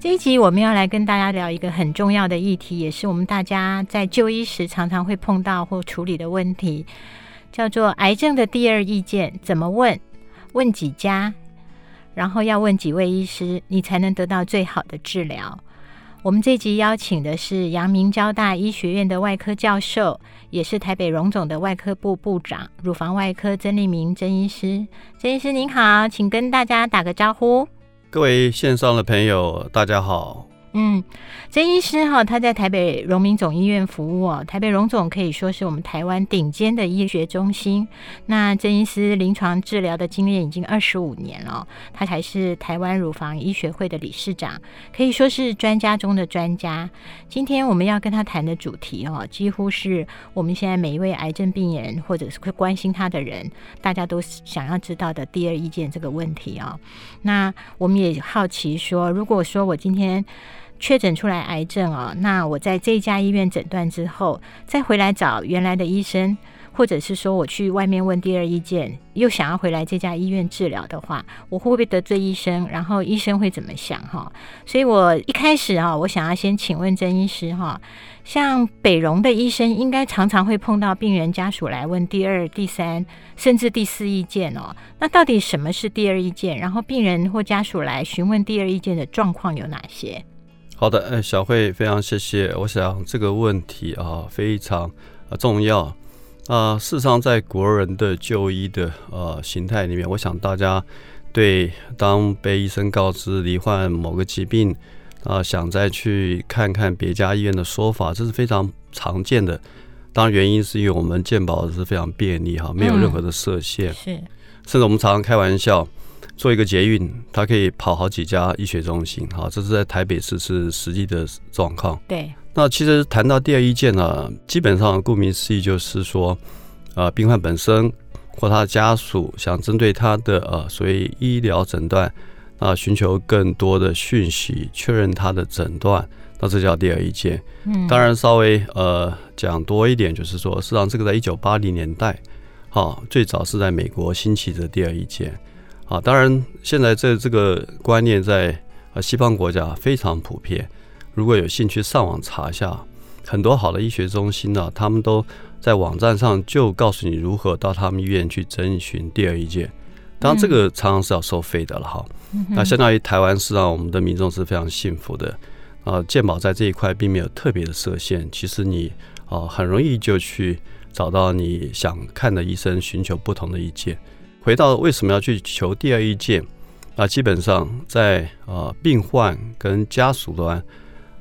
这一集我们要来跟大家聊一个很重要的议题，也是我们大家在就医时常常会碰到或处理的问题，叫做癌症的第二意见怎么问？问几家？然后要问几位医师，你才能得到最好的治疗？我们这一集邀请的是阳明交大医学院的外科教授，也是台北荣总的外科部部长，乳房外科曾立明曾医师。曾医师您好，请跟大家打个招呼。各位线上的朋友，大家好。嗯，曾医师哈，他在台北荣民总医院服务哦。台北荣总可以说是我们台湾顶尖的医学中心。那曾医师临床治疗的经验已经二十五年了，他还是台湾乳房医学会的理事长，可以说是专家中的专家。今天我们要跟他谈的主题哦，几乎是我们现在每一位癌症病人或者是会关心他的人，大家都想要知道的第二意见这个问题哦。那我们也好奇说，如果说我今天确诊出来癌症哦，那我在这家医院诊断之后，再回来找原来的医生，或者是说我去外面问第二意见，又想要回来这家医院治疗的话，我会不会得罪医生？然后医生会怎么想？哈，所以我一开始啊，我想要先请问曾医师哈，像北荣的医生，应该常常会碰到病人家属来问第二、第三，甚至第四意见哦。那到底什么是第二意见？然后病人或家属来询问第二意见的状况有哪些？好的，呃，小慧，非常谢谢。我想这个问题啊非常啊重要啊。事实上，在国人的就医的呃形态里面，我想大家对当被医生告知罹患某个疾病啊，想再去看看别家医院的说法，这是非常常见的。当然，原因是因为我们健保是非常便利哈，没有任何的设限，嗯、是，甚至我们常常开玩笑。做一个捷运，它可以跑好几家医学中心，哈，这是在台北市是实际的状况。对，那其实谈到第二意见呢，基本上顾名思义就是说，呃，病患本身或他的家属想针对他的呃所谓医疗诊断，啊，寻求更多的讯息，确认他的诊断，那这叫第二意见。嗯，当然稍微呃讲多一点，就是说，实际上这个在一九八零年代，好，最早是在美国兴起的第二意见。啊，当然，现在这这个观念在啊西方国家非常普遍。如果有兴趣上网查一下，很多好的医学中心呢，他们都在网站上就告诉你如何到他们医院去征询第二意见。当然，这个常常是要收费的了哈。那相当于台湾是让我们的民众是非常幸福的啊，健保在这一块并没有特别的设限。其实你啊很容易就去找到你想看的医生，寻求不同的意见。回到为什么要去求第二意见？那基本上在呃病患跟家属端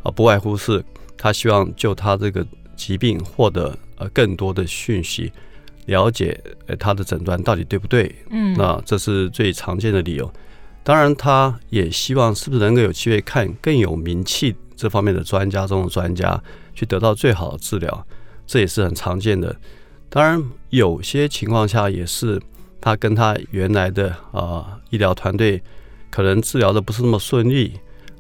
啊，不外乎是他希望就他这个疾病获得呃更多的讯息，了解呃他的诊断到底对不对？嗯，那这是最常见的理由。当然，他也希望是不是能够有机会看更有名气这方面的专家中的专家，去得到最好的治疗，这也是很常见的。当然，有些情况下也是。他跟他原来的啊、医疗团队可能治疗的不是那么顺利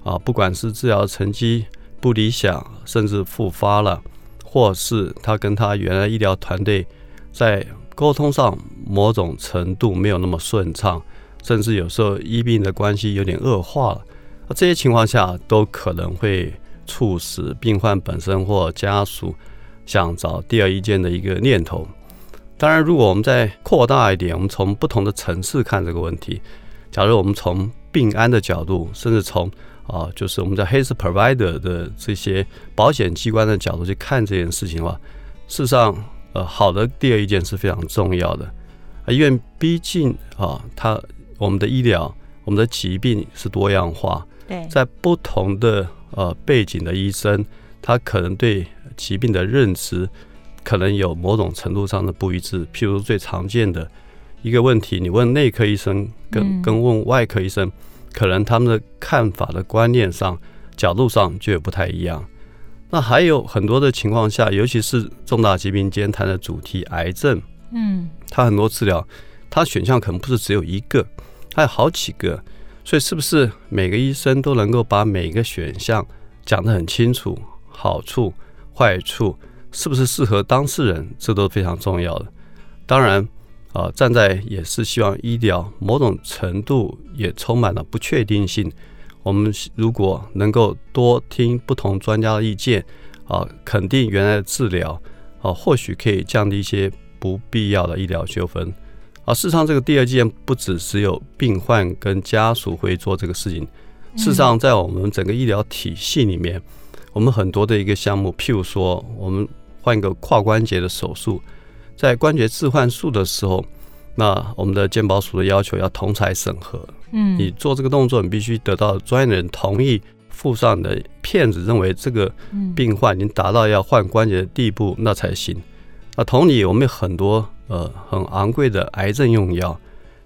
啊，不管是治疗成绩不理想，甚至复发了，或是他跟他原来医疗团队在沟通上某种程度没有那么顺畅，甚至有时候医病的关系有点恶化了，这些情况下都可能会促使病患本身或家属想找第二意见的一个念头。当然，如果我们再扩大一点，我们从不同的层次看这个问题。假如我们从病安的角度，甚至从啊，就是我们在 health provider 的这些保险机关的角度去看这件事情的话，事实上，呃，好的第二意见是非常重要的。啊，因为毕竟啊，它我们的医疗，我们的疾病是多样化，对，在不同的呃背景的医生，他可能对疾病的认知。可能有某种程度上的不一致，譬如最常见的一个问题，你问内科医生跟跟问外科医生，可能他们的看法的观念上、角度上就有不太一样。那还有很多的情况下，尤其是重大疾病间谈的主题癌症，嗯，它很多治疗，它选项可能不是只有一个，还有好几个，所以是不是每个医生都能够把每个选项讲得很清楚，好处、坏处，是不是适合当事人，这都非常重要的。当然，啊、呃，站在也是希望医疗某种程度也充满了不确定性。我们如果能够多听不同专家的意见，啊，肯定原来的治疗，啊，或许可以降低一些不必要的医疗纠纷。啊，事实上，这个第二件不只只有病患跟家属会做这个事情。事实上，在我们整个医疗体系里面，我们很多的一个项目，譬如说，我们换一个跨关节的手术，在关节置换术的时候。那我们的健保署的要求要同台审核，嗯，你做这个动作，你必须得到专业的人同意，附上你的片子，认为这个病患已经达到要换关节的地步，那才行。那同理，我们有很多呃很昂贵的癌症用药，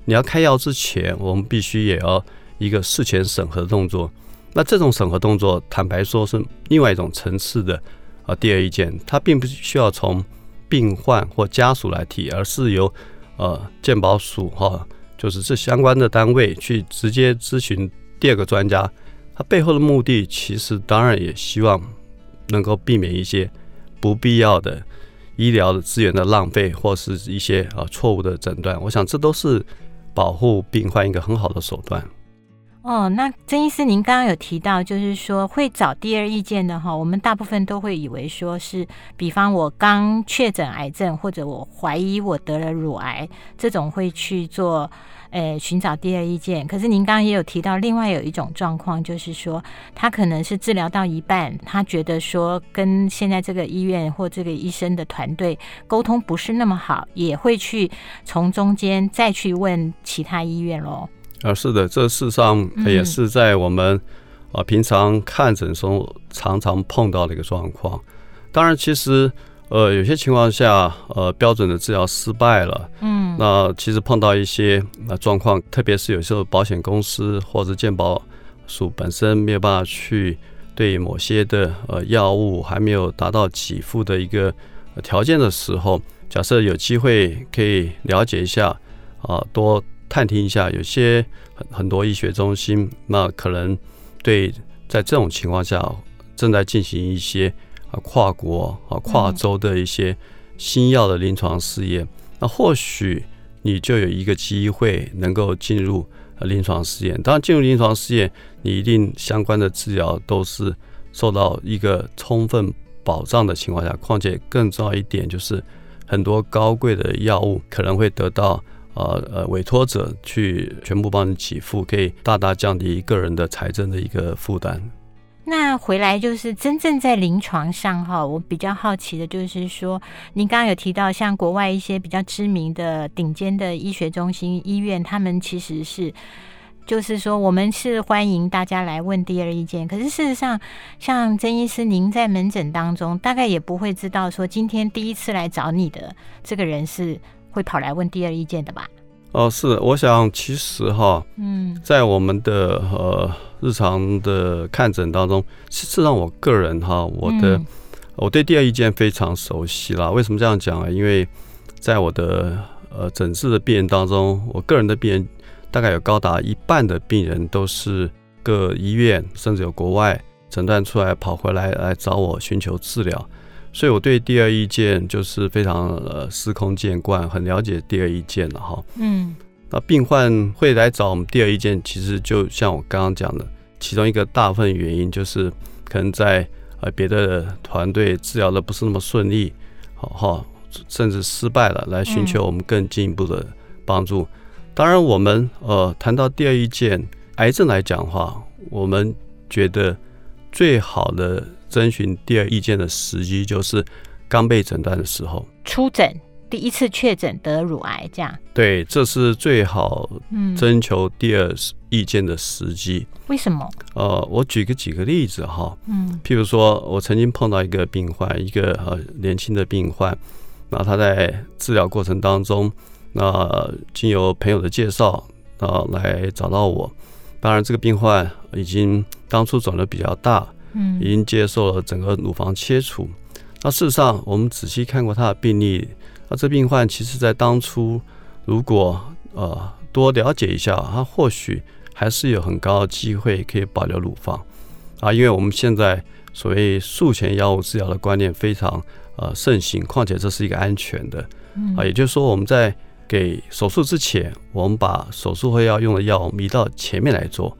你要开药之前，我们必须也要一个事前审核的动作。那这种审核动作，坦白说是另外一种层次的啊第二意见，它并不需要从病患或家属来提，而是由呃，健保署哈，就是这相关的单位去直接咨询第二个专家，他背后的目的其实当然也希望能够避免一些不必要的医疗的资源的浪费，或是一些啊错误的诊断。我想这都是保护病患一个很好的手段。哦，那曾医师，您刚刚有提到，就是说会找第二意见的哈，我们大部分都会以为说是，比方我刚确诊癌症，或者我怀疑我得了乳癌，这种会去做，呃，寻找第二意见。可是您刚刚也有提到，另外有一种状况，就是说他可能是治疗到一半，他觉得说跟现在这个医院或这个医生的团队沟通不是那么好，也会去从中间再去问其他医院喽。啊，是的，这事实上也是在我们啊平常看诊中常常碰到的一个状况。当然，其实呃有些情况下，呃标准的治疗失败了，嗯，那其实碰到一些啊状况，特别是有时候保险公司或者健保署本身没有办法去对某些的呃药物还没有达到给付的一个条件的时候，假设有机会可以了解一下啊多。探听一下，有些很很多医学中心，那可能对在这种情况下正在进行一些啊跨国啊跨州的一些新药的临床试验，那或许你就有一个机会能够进入临床试验。当然，进入临床试验，你一定相关的治疗都是受到一个充分保障的情况下。况且更重要一点就是，很多高贵的药物可能会得到。呃呃，委托者去全部帮你给付，可以大大降低个人的财政的一个负担。那回来就是真正在临床上哈，我比较好奇的就是说，您刚刚有提到像国外一些比较知名的顶尖的医学中心医院，他们其实是就是说，我们是欢迎大家来问第二意见。可是事实上，像曾医师您在门诊当中，大概也不会知道说，今天第一次来找你的这个人是。会跑来问第二意见的吧？哦，是，我想其实哈，嗯，在我们的呃日常的看诊当中，实际上我个人哈，我的、嗯、我对第二意见非常熟悉啦。为什么这样讲啊？因为在我的呃诊治的病人当中，我个人的病人大概有高达一半的病人都是各医院甚至有国外诊断出来跑回来来找我寻求治疗。所以，我对第二意见就是非常呃司空见惯，很了解第二意见了哈。嗯，那病患会来找我们第二意见，其实就像我刚刚讲的，其中一个大部分原因就是可能在呃别的团队治疗的不是那么顺利，好哈，甚至失败了，来寻求我们更进一步的帮助。当然，我们呃谈到第二意见，癌症来讲的话，我们觉得最好的。征询第二意见的时机就是刚被诊断的时候，初诊第一次确诊得乳癌，这样对，这是最好征求第二意见的时机。为什么？呃，我举个几个例子哈，嗯，譬如说我曾经碰到一个病患，一个呃年轻的病患，那他在治疗过程当中，那经由朋友的介绍啊来找到我，当然这个病患已经当初肿瘤比较大。嗯，已经接受了整个乳房切除。那事实上，我们仔细看过他的病例，那这病患其实在当初如果呃多了解一下，他或许还是有很高的机会可以保留乳房啊，因为我们现在所谓术前药物治疗的观念非常呃盛行，况且这是一个安全的啊，也就是说我们在给手术之前，我们把手术后要用的药移到前面来做，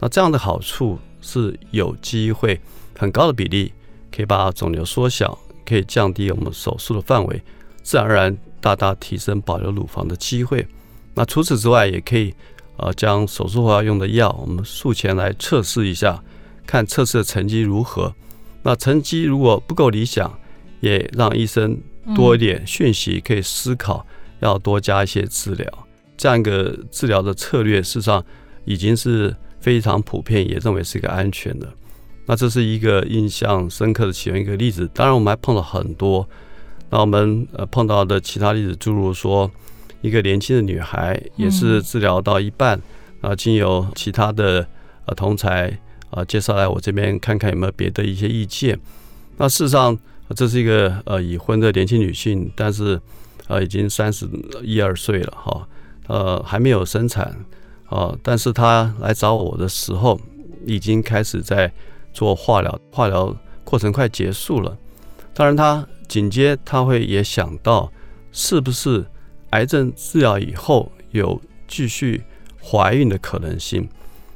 那这样的好处是有机会很高的比例可以把肿瘤缩小。可以降低我们手术的范围，自然而然大大提升保留乳房的机会。那除此之外，也可以呃将手术后要用的药，我们术前来测试一下，看测试的成绩如何。那成绩如果不够理想，也让医生多一点讯息，可以思考要多加一些治疗。这样一个治疗的策略，事实上已经是非常普遍，也认为是一个安全的。那这是一个印象深刻的其中一个例子，当然我们还碰到很多。那我们呃碰到的其他例子，诸如说一个年轻的女孩，也是治疗到一半，啊，经由其他的呃同才啊介绍来我这边看看有没有别的一些意见。那事实上，这是一个呃已婚的年轻女性，但是呃已经三十一二岁了哈，呃还没有生产啊，但是她来找我的时候，已经开始在。做化疗，化疗过程快结束了。当然，他紧接他会也想到，是不是癌症治疗以后有继续怀孕的可能性？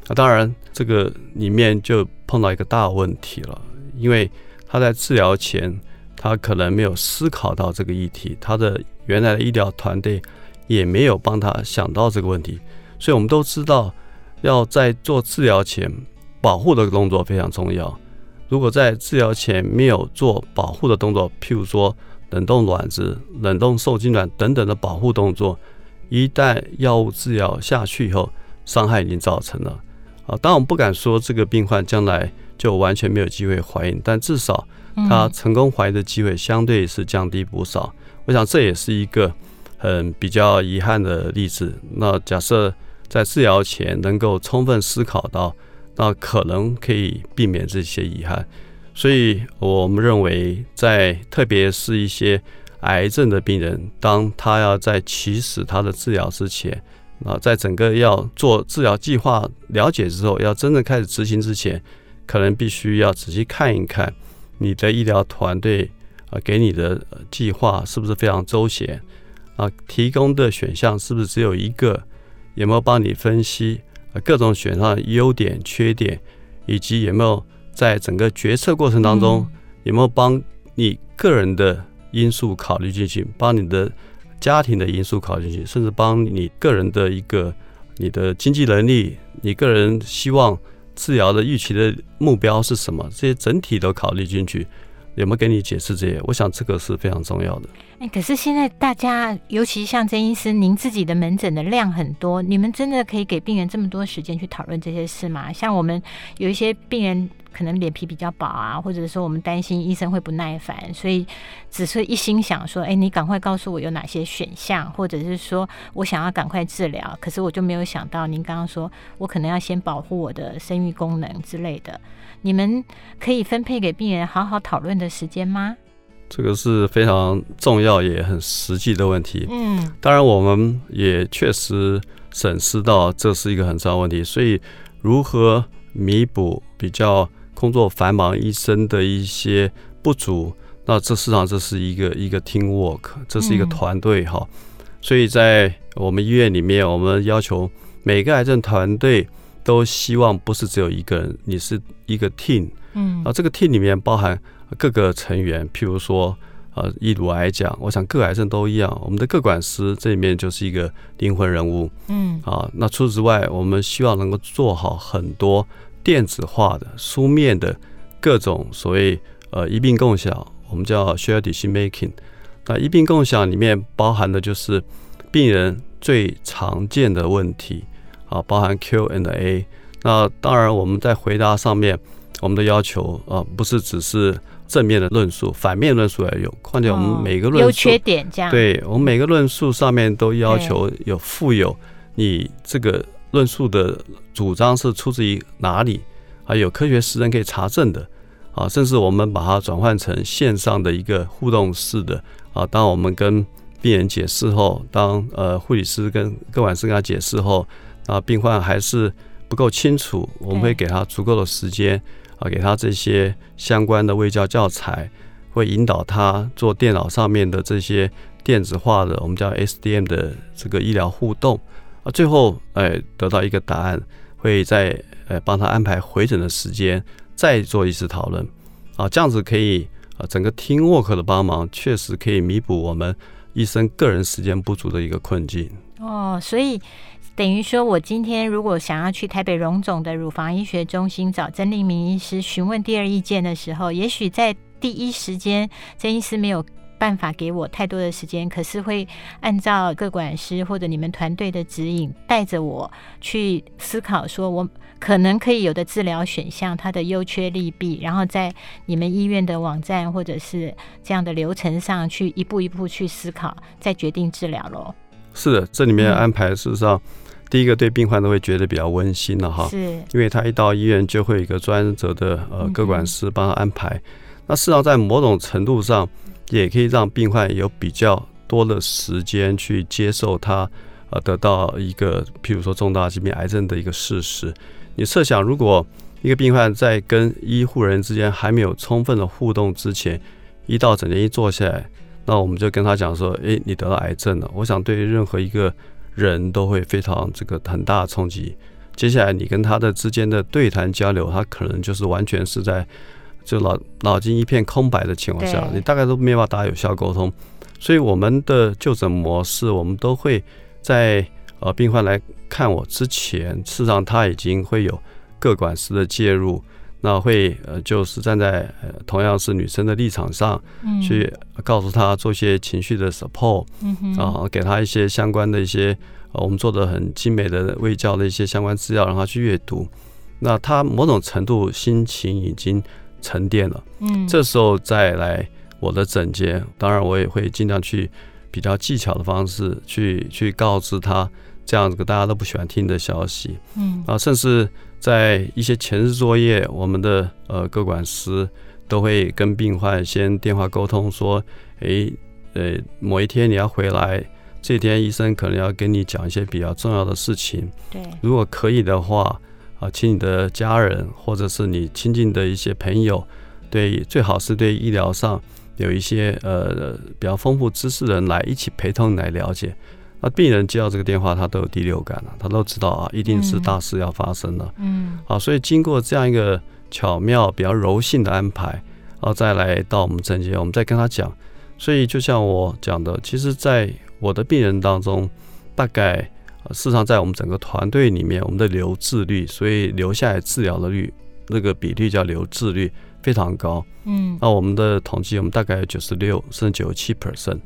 那当然，这个里面就碰到一个大问题了，因为他在治疗前，他可能没有思考到这个议题，他的原来的医疗团队也没有帮他想到这个问题。所以，我们都知道，要在做治疗前。保护的动作非常重要。如果在治疗前没有做保护的动作，譬如说冷冻卵子、冷冻受精卵等等的保护动作，一旦药物治疗下去以后，伤害已经造成了。啊，当然我们不敢说这个病患将来就完全没有机会怀孕，但至少他成功怀孕的机会相对是降低不少。我想这也是一个很比较遗憾的例子。那假设在治疗前能够充分思考到。那可能可以避免这些遗憾，所以我们认为，在特别是一些癌症的病人，当他要在起始他的治疗之前，啊，在整个要做治疗计划了解之后，要真正开始执行之前，可能必须要仔细看一看你的医疗团队啊给你的计划是不是非常周全？啊，提供的选项是不是只有一个，有没有帮你分析？啊？各种选项的优点、缺点，以及有没有在整个决策过程当中有没有帮你个人的因素考虑进去，帮你的家庭的因素考虑进去，甚至帮你个人的一个你的经济能力，你个人希望治疗的预期的目标是什么，这些整体都考虑进去。有没有给你解释这些？我想这个是非常重要的。哎，可是现在大家，尤其像曾医师，您自己的门诊的量很多，你们真的可以给病人这么多时间去讨论这些事吗？像我们有一些病人可能脸皮比较薄啊，或者说我们担心医生会不耐烦，所以只是一心想说，哎，你赶快告诉我有哪些选项，或者是说我想要赶快治疗，可是我就没有想到您刚刚说我可能要先保护我的生育功能之类的。你们可以分配给病人好好讨论的时间吗？这个是非常重要也很实际的问题。嗯，当然我们也确实审视到这是一个很重要的问题，所以如何弥补比较工作繁忙医生的一些不足，那这实际上这是一个一个 team work，这是一个团队哈。所以在我们医院里面，我们要求每个癌症团队。都希望不是只有一个人，你是一个 team，嗯，啊，这个 team 里面包含各个成员，譬如说，呃，以乳癌讲，我想各癌症都一样，我们的各管师这里面就是一个灵魂人物，嗯，啊，那除此之外，我们希望能够做好很多电子化的、书面的各种所谓呃一病共享，我们叫 shared decision making。那一病共享里面包含的就是病人最常见的问题。啊，包含 Q and A。那当然，我们在回答上面，我们的要求啊，不是只是正面的论述，反面论述也有。况且我们每个论述，优缺点这样，对我们每个论述上面都要求有附有你这个论述的主张是出自于哪里，还有科学实证可以查证的。啊，甚至我们把它转换成线上的一个互动式的啊，当我们跟病人解释后，当呃护理师跟各管师跟他解释后，啊，病患还是不够清楚，我们会给他足够的时间啊，给他这些相关的卫教教材，会引导他做电脑上面的这些电子化的我们叫 SDM 的这个医疗互动。啊，最后哎得到一个答案，会再呃帮他安排回诊的时间，再做一次讨论。啊，这样子可以啊整个 team work 的帮忙，确实可以弥补我们。医生个人时间不足的一个困境。哦，所以等于说，我今天如果想要去台北荣总的乳房医学中心找曾令明医师询问第二意见的时候，也许在第一时间，曾医师没有办法给我太多的时间，可是会按照各管师或者你们团队的指引，带着我去思考，说我。可能可以有的治疗选项，它的优缺利弊，然后在你们医院的网站或者是这样的流程上去一步一步去思考，再决定治疗喽。是的，这里面安排事实上，第一个对病患都会觉得比较温馨了哈，是，因为他一到医院就会有一个专责的呃各管师帮他安排。嗯、那事实上在某种程度上，也可以让病患有比较多的时间去接受他呃得到一个譬如说重大疾病癌症的一个事实。你设想，如果一个病患在跟医护人之间还没有充分的互动之前，一到诊间一坐下来，那我们就跟他讲说：“诶，你得了癌症了。”我想对于任何一个人都会非常这个很大的冲击。接下来你跟他的之间的对谈交流，他可能就是完全是在就脑脑筋一片空白的情况下，你大概都没办法达有效沟通。所以我们的就诊模式，我们都会在。呃，病患来看我之前，事实上他已经会有各管师的介入，那会呃就是站在呃同样是女生的立场上，去告诉她做一些情绪的 support，然后给她一些相关的一些呃我们做的很精美的卫教的一些相关资料，让她去阅读。那她某种程度心情已经沉淀了，嗯，这时候再来我的诊间，当然我也会尽量去比较技巧的方式去去告知她。这样子大家都不喜欢听的消息，嗯啊，甚至在一些前置作业，我们的呃各管师都会跟病患先电话沟通说，诶，呃，某一天你要回来，这天医生可能要跟你讲一些比较重要的事情，对，如果可以的话，啊，请你的家人或者是你亲近的一些朋友，对，最好是对医疗上有一些呃比较丰富知识的人来一起陪同你来了解。那病人接到这个电话，他都有第六感了，他都知道啊，一定是大事要发生了。嗯，好，所以经过这样一个巧妙、比较柔性的安排，然后再来到我们诊间，我们再跟他讲。所以就像我讲的，其实，在我的病人当中，大概事实上在我们整个团队里面，我们的留置率，所以留下来治疗的率，那个比例叫留置率非常高。嗯，那我们的统计，我们大概有九十六甚至九十七 percent。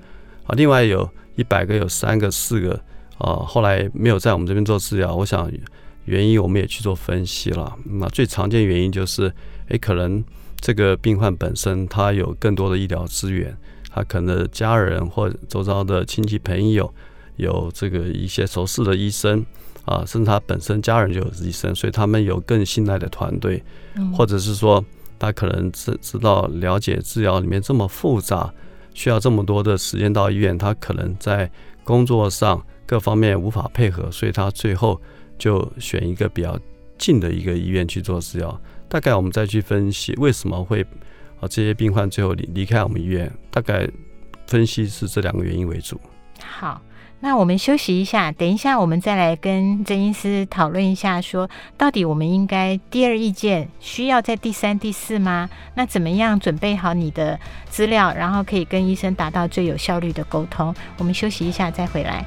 啊，另外有。一百个有三个、四个，啊，后来没有在我们这边做治疗。我想原因我们也去做分析了。那最常见原因就是，诶，可能这个病患本身他有更多的医疗资源，他可能家人或周遭的亲戚朋友有这个一些熟识的医生啊，甚至他本身家人就有医生，所以他们有更信赖的团队，或者是说他可能知知道了解治疗里面这么复杂。需要这么多的时间到医院，他可能在工作上各方面无法配合，所以他最后就选一个比较近的一个医院去做治疗。大概我们再去分析为什么会啊这些病患最后离离开我们医院，大概分析是这两个原因为主。好。那我们休息一下，等一下我们再来跟曾医师讨论一下，说到底我们应该第二意见需要在第三、第四吗？那怎么样准备好你的资料，然后可以跟医生达到最有效率的沟通？我们休息一下再回来。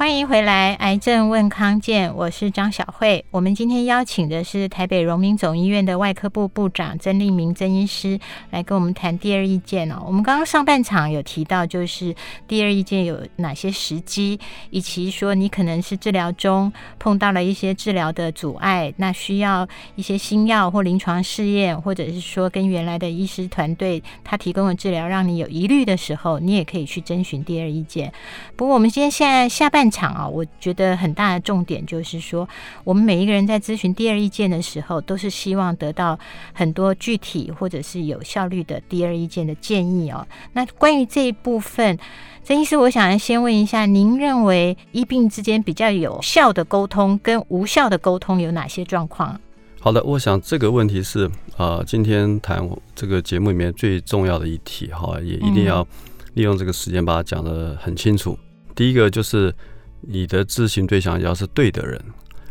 欢迎回来，癌症问康健，我是张小慧。我们今天邀请的是台北荣民总医院的外科部部长曾立明曾医师来跟我们谈第二意见哦。我们刚刚上半场有提到，就是第二意见有哪些时机，以及说你可能是治疗中碰到了一些治疗的阻碍，那需要一些新药或临床试验，或者是说跟原来的医师团队他提供的治疗让你有疑虑的时候，你也可以去征询第二意见。不过我们今天现在下半场啊，我觉得很大的重点就是说，我们每一个人在咨询第二意见的时候，都是希望得到很多具体或者是有效率的第二意见的建议哦。那关于这一部分，曾医师，我想先问一下，您认为医病之间比较有效的沟通跟无效的沟通有哪些状况？好的，我想这个问题是啊、呃，今天谈这个节目里面最重要的一题哈，也一定要利用这个时间把它讲得很清楚。嗯、第一个就是。你的咨询对象要是对的人，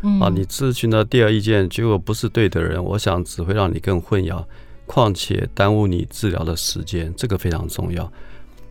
嗯、啊，你咨询的第二意见结果不是对的人，我想只会让你更混淆，况且耽误你治疗的时间，这个非常重要。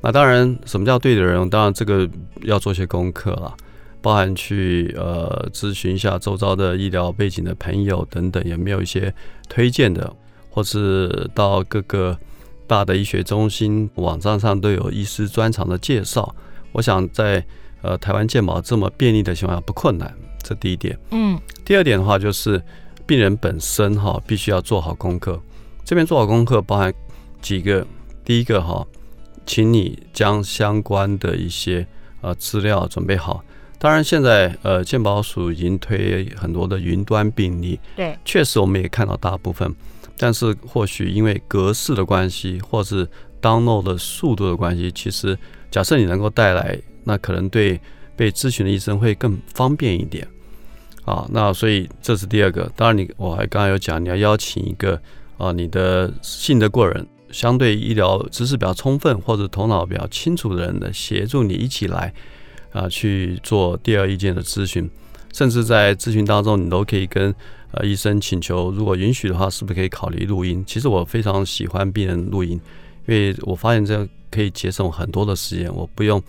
那当然，什么叫对的人？当然这个要做些功课了，包含去呃咨询一下周遭的医疗背景的朋友等等，有没有一些推荐的，或是到各个大的医学中心网站上都有医师专长的介绍。我想在。呃，台湾健保这么便利的情况下不困难，这第一点。嗯，第二点的话就是病人本身哈必须要做好功课。这边做好功课包含几个，第一个哈，请你将相关的一些呃资料准备好。当然现在呃健保署已经推很多的云端病例，对，确实我们也看到大部分，但是或许因为格式的关系，或是 download 的速度的关系，其实假设你能够带来。那可能对被咨询的医生会更方便一点，啊，那所以这是第二个。当然，你我还刚刚有讲，你要邀请一个啊，你的信得过人，相对医疗知识比较充分或者头脑比较清楚的人呢协助你一起来啊去做第二意见的咨询，甚至在咨询当中，你都可以跟呃医生请求，如果允许的话，是不是可以考虑录音？其实我非常喜欢病人录音，因为我发现这样可以节省很多的时间，我不用。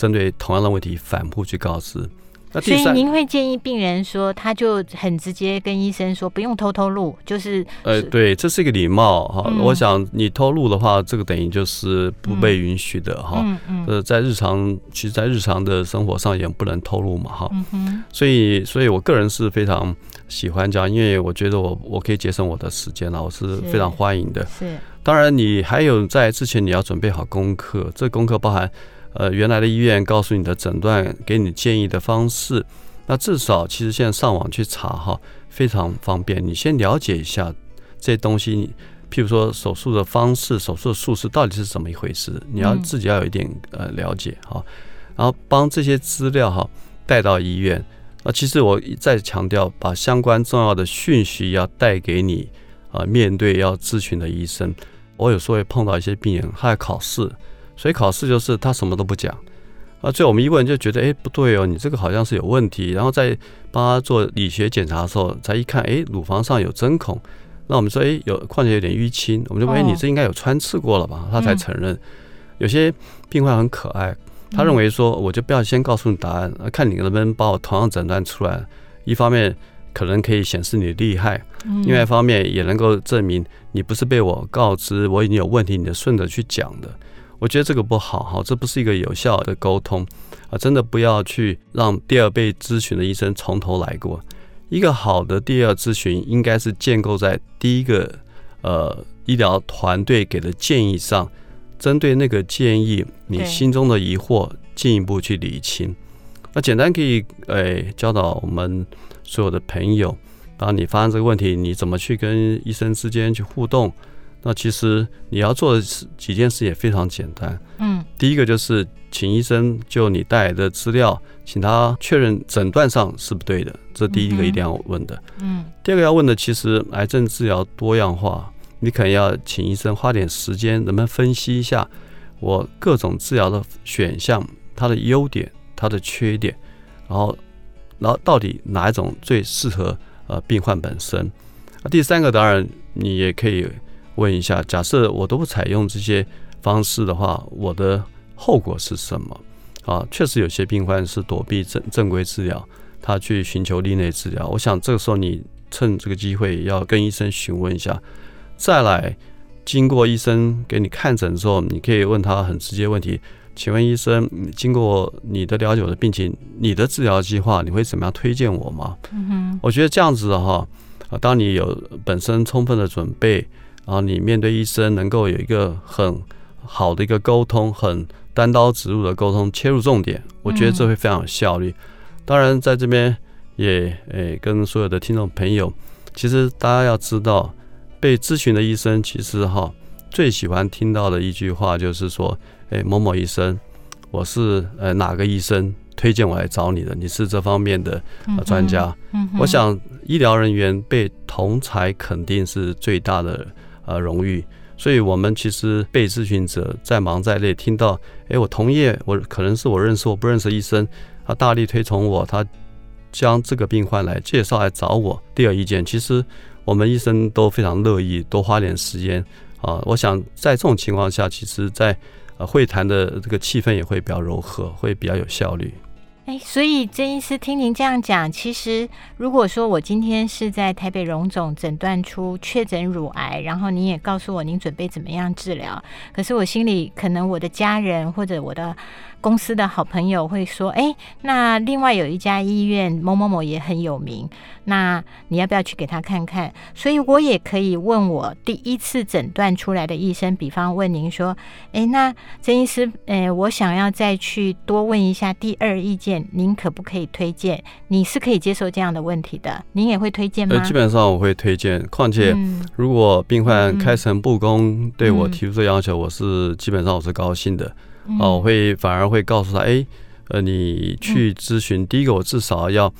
针对同样的问题反复去告知，那所以您会建议病人说，他就很直接跟医生说，不用偷偷录，就是呃，对，这是一个礼貌哈。嗯、我想你偷录的话，这个等于就是不被允许的哈。嗯嗯。呃，在日常，其实，在日常的生活上也不能透露嘛哈。嗯哼。所以，所以我个人是非常喜欢这样，因为我觉得我我可以节省我的时间了，我是非常欢迎的。是。是当然，你还有在之前你要准备好功课，这功课包含。呃，原来的医院告诉你的诊断，给你建议的方式，那至少其实现在上网去查哈，非常方便。你先了解一下这些东西，譬如说手术的方式、手术的术式到底是怎么一回事，你要自己要有一点呃了解哈，然后帮这些资料哈带到医院。那其实我一再强调，把相关重要的讯息要带给你啊，面对要咨询的医生。我有时候会碰到一些病人，他要考试。所以考试就是他什么都不讲，啊，最后我们一问就觉得，哎，不对哦，你这个好像是有问题。然后在帮他做理学检查的时候，才一看，哎，乳房上有针孔。那我们说，哎，有，况且有点淤青，我们就问，哎，你这应该有穿刺过了吧？他才承认。有些病患很可爱，他认为说，我就不要先告诉你答案，看你能不能把我同样诊断出来。一方面可能可以显示你厉害，另外一方面也能够证明你不是被我告知我已经有问题，你就顺着去讲的。我觉得这个不好哈，这不是一个有效的沟通啊！真的不要去让第二被咨询的医生从头来过。一个好的第二咨询应该是建构在第一个呃医疗团队给的建议上，针对那个建议，你心中的疑惑进一步去理清。那简单可以诶教导我们所有的朋友，当你发生这个问题，你怎么去跟医生之间去互动？那其实你要做的几件事也非常简单。嗯，第一个就是请医生就你带来的资料，请他确认诊断上是不对的，这第一个一定要问的。嗯，第二个要问的，其实癌症治疗多样化，你可能要请医生花点时间，能不能分析一下我各种治疗的选项，它的优点、它的缺点，然后，然后到底哪一种最适合呃病患本身？那第三个当然你也可以。问一下，假设我都不采用这些方式的话，我的后果是什么？啊，确实有些病患是躲避正正规治疗，他去寻求另类治疗。我想这个时候你趁这个机会要跟医生询问一下。再来，经过医生给你看诊之后，你可以问他很直接问题，请问医生，经过你的了解我的病情，你的治疗计划，你会怎么样推荐我吗？嗯哼，我觉得这样子哈，啊，当你有本身充分的准备，然后你面对医生能够有一个很好的一个沟通，很单刀直入的沟通，切入重点，我觉得这会非常有效率。当然，在这边也诶跟所有的听众朋友，其实大家要知道，被咨询的医生其实哈最喜欢听到的一句话就是说，诶某某医生，我是呃哪个医生推荐我来找你的？你是这方面的专家。我想医疗人员被同才肯定是最大的呃荣誉。所以，我们其实被咨询者再忙再累，听到，哎，我同业，我可能是我认识我不认识医生，他大力推崇我，他将这个病患来介绍来找我。第二意见，其实我们医生都非常乐意多花点时间啊。我想在这种情况下，其实在呃会谈的这个气氛也会比较柔和，会比较有效率。所以曾医师听您这样讲，其实如果说我今天是在台北荣总诊断出确诊乳癌，然后您也告诉我您准备怎么样治疗，可是我心里可能我的家人或者我的。公司的好朋友会说：“哎，那另外有一家医院某某某也很有名，那你要不要去给他看看？”所以我也可以问我第一次诊断出来的医生，比方问您说：“哎，那曾医师，哎，我想要再去多问一下第二意见，您可不可以推荐？你是可以接受这样的问题的，您也会推荐吗？”基本上我会推荐。况且，如果病患开诚布公对我提出这要求，我是基本上我是高兴的。哦，我会反而会告诉他，哎，呃，你去咨询，第一个我至少要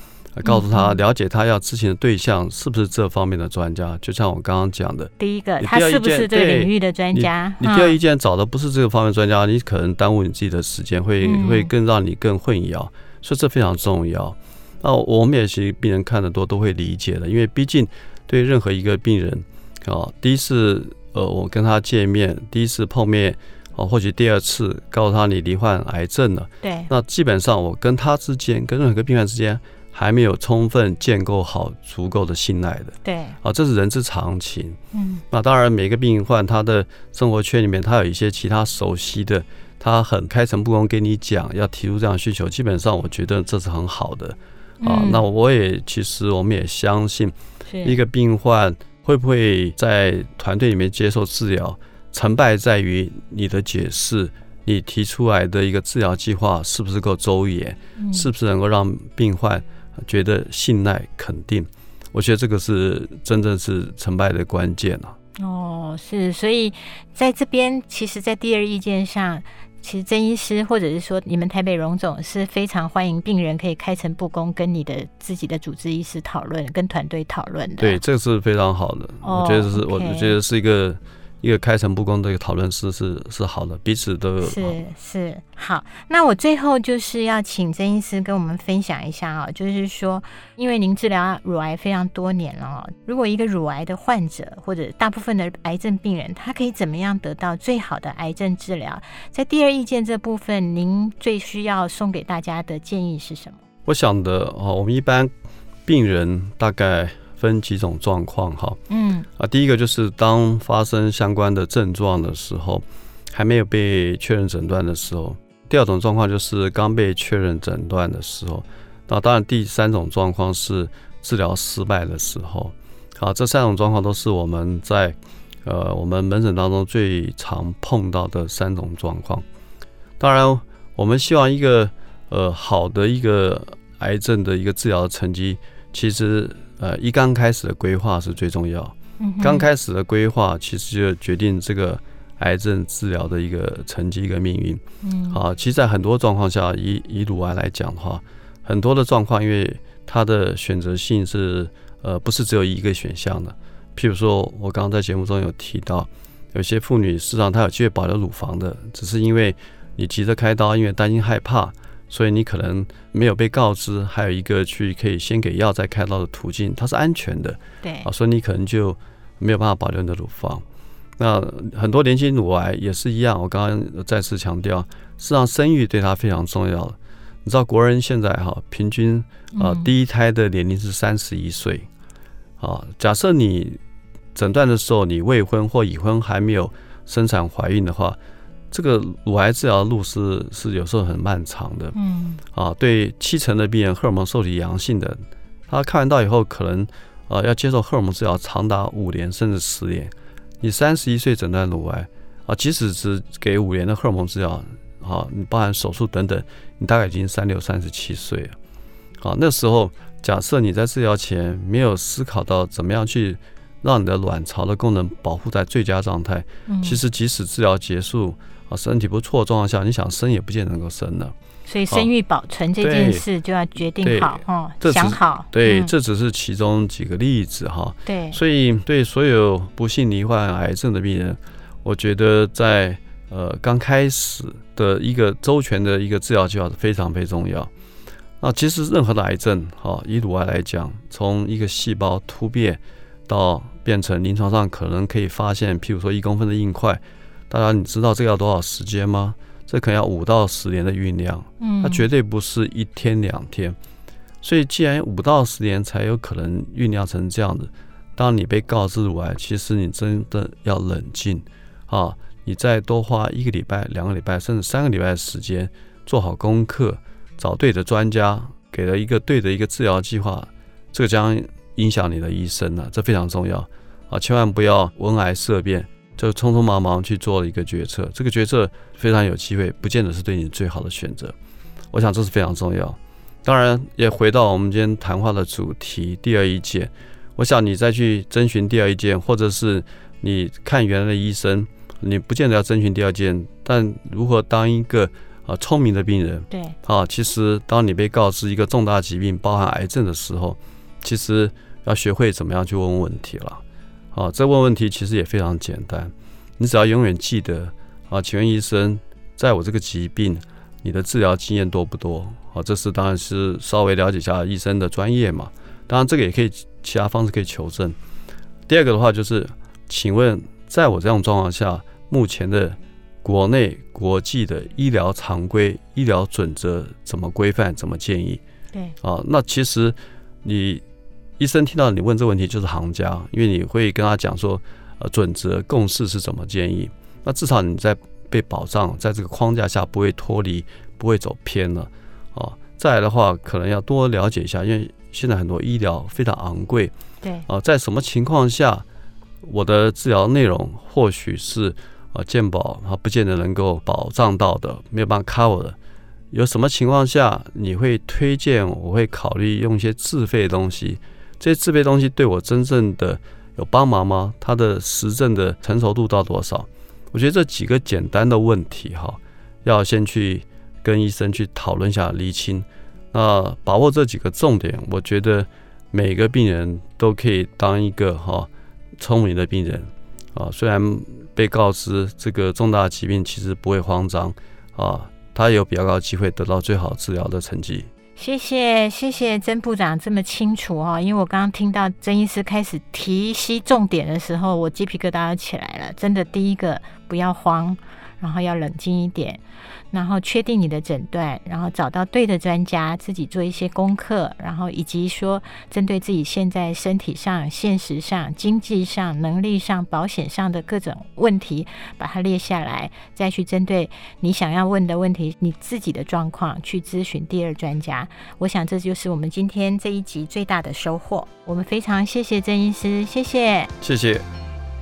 告诉他，了解他要咨询的对象是不是这方面的专家。就像我刚刚讲的，第一个他是不是这个领域的专家？你第二意见找的不是这个方面专家，你可能耽误你自己的时间，会会更让你更混淆，所以这非常重要。那我们也是病人看得多都会理解的，因为毕竟对任何一个病人啊，第一次呃我跟他见面，第一次碰面。哦，或许第二次告诉他你罹患癌症了，对，那基本上我跟他之间，跟任何一个病患之间，还没有充分建构好足够的信赖的，对，啊，这是人之常情，嗯，那当然每个病患他的生活圈里面，他有一些其他熟悉的，他很开诚布公跟你讲，要提出这样的需求，基本上我觉得这是很好的，啊，那我也其实我们也相信，一个病患会不会在团队里面接受治疗。成败在于你的解释，你提出来的一个治疗计划是不是够周延，嗯、是不是能够让病患觉得信赖肯定？我觉得这个是真正是成败的关键。哦，是，所以在这边，其实，在第二意见上，其实曾医师或者是说你们台北荣总是非常欢迎病人可以开诚布公跟你的自己的主治医师讨论，跟团队讨论的。对，这个是非常好的。哦、我觉得是我觉得是一个。一个开诚布公的一个讨论是是是好的，彼此都有是是好。那我最后就是要请曾医师跟我们分享一下啊，就是说，因为您治疗乳癌非常多年了哦，如果一个乳癌的患者或者大部分的癌症病人，他可以怎么样得到最好的癌症治疗？在第二意见这部分，您最需要送给大家的建议是什么？我想的哦，我们一般病人大概。分几种状况哈，嗯啊，第一个就是当发生相关的症状的时候，还没有被确认诊断的时候；第二种状况就是刚被确认诊断的时候；那当然第三种状况是治疗失败的时候。好，这三种状况都是我们在呃我们门诊当中最常碰到的三种状况。当然，我们希望一个呃好的一个癌症的一个治疗的成绩，其实。呃，一刚开始的规划是最重要。刚开始的规划其实就决定这个癌症治疗的一个成绩、一个命运。嗯，好，其实，在很多状况下，以以乳癌来讲的话，很多的状况，因为它的选择性是呃，不是只有一个选项的。譬如说，我刚刚在节目中有提到，有些妇女事实上她有机会保留乳房的，只是因为你急着开刀，因为担心害怕。所以你可能没有被告知，还有一个去可以先给药再开刀的途径，它是安全的。对啊，所以你可能就没有办法保留你的乳房。那很多年轻乳癌也是一样，我刚刚再次强调，实际上生育对它非常重要。你知道国人现在哈平均啊第一胎的年龄是三十一岁啊。假设你诊断的时候你未婚或已婚还没有生产怀孕的话，这个乳癌治疗路是是有时候很漫长的。嗯啊，对七成的病人荷尔蒙受体阳性的，他看完到以后可能呃要接受荷尔蒙治疗长达五年甚至十年。你三十一岁诊断乳癌啊，即使只给五年的荷尔蒙治疗。啊，你包含手术等等，你大概已经三六三十七岁了。好，那时候假设你在治疗前没有思考到怎么样去让你的卵巢的功能保护在最佳状态，嗯，其实即使治疗结束啊，身体不错的状况下，你想生也不见得能够生了。所以生育保存这件事就要决定好哦，想好。对，这只是其中几个例子哈。对，所以对所有不幸罹患癌症的病人，我觉得在。呃，刚开始的一个周全的一个治疗计划是非常非常重要。那其实任何的癌症，哈，以乳癌来讲，从一个细胞突变到变成临床上可能可以发现，譬如说一公分的硬块，大家你知道这个要多少时间吗？这可能要五到十年的酝酿，嗯，它绝对不是一天两天。所以既然五到十年才有可能酝酿成这样子，当你被告知乳癌，其实你真的要冷静，啊。你再多花一个礼拜、两个礼拜，甚至三个礼拜的时间，做好功课，找对的专家，给了一个对的一个治疗计划，这个将影响你的一生呢，这非常重要啊！千万不要闻癌色变，就匆匆忙忙去做了一个决策，这个决策非常有机会，不见得是对你最好的选择。我想这是非常重要。当然，也回到我们今天谈话的主题，第二意见。我想你再去征询第二意见，或者是你看原来的医生。你不见得要征询第二件，但如何当一个啊聪明的病人？对，啊，其实当你被告知一个重大疾病，包含癌症的时候，其实要学会怎么样去问问题了。啊，这问问题其实也非常简单，你只要永远记得啊，请问医生，在我这个疾病，你的治疗经验多不多？啊，这是当然是稍微了解一下医生的专业嘛。当然，这个也可以其他方式可以求证。第二个的话就是，请问。在我这种状况下，目前的国内、国际的医疗常规、医疗准则怎么规范、怎么建议？对啊，那其实你医生听到你问这个问题就是行家，因为你会跟他讲说，呃，准则、共识是怎么建议。那至少你在被保障，在这个框架下不会脱离、不会走偏了哦。再来的话，可能要多了解一下，因为现在很多医疗非常昂贵。对啊，在什么情况下？我的治疗内容或许是啊健保它不见得能够保障到的，没有办法 cover 的。有什么情况下你会推荐我会考虑用一些自费的东西？这些自备东西对我真正的有帮忙吗？它的实证的成熟度到多少？我觉得这几个简单的问题哈，要先去跟医生去讨论一下厘清。那把握这几个重点，我觉得每个病人都可以当一个哈。聪明的病人啊，虽然被告知这个重大疾病，其实不会慌张啊，他有比较高机会得到最好治疗的成绩。谢谢谢谢曾部长这么清楚哈，因为我刚刚听到曾医师开始提析重点的时候，我鸡皮疙瘩都起来了。真的，第一个不要慌，然后要冷静一点。然后确定你的诊断，然后找到对的专家，自己做一些功课，然后以及说针对自己现在身体上、现实上、经济上、能力上、保险上的各种问题，把它列下来，再去针对你想要问的问题，你自己的状况去咨询第二专家。我想这就是我们今天这一集最大的收获。我们非常谢谢郑医师，谢谢，谢谢。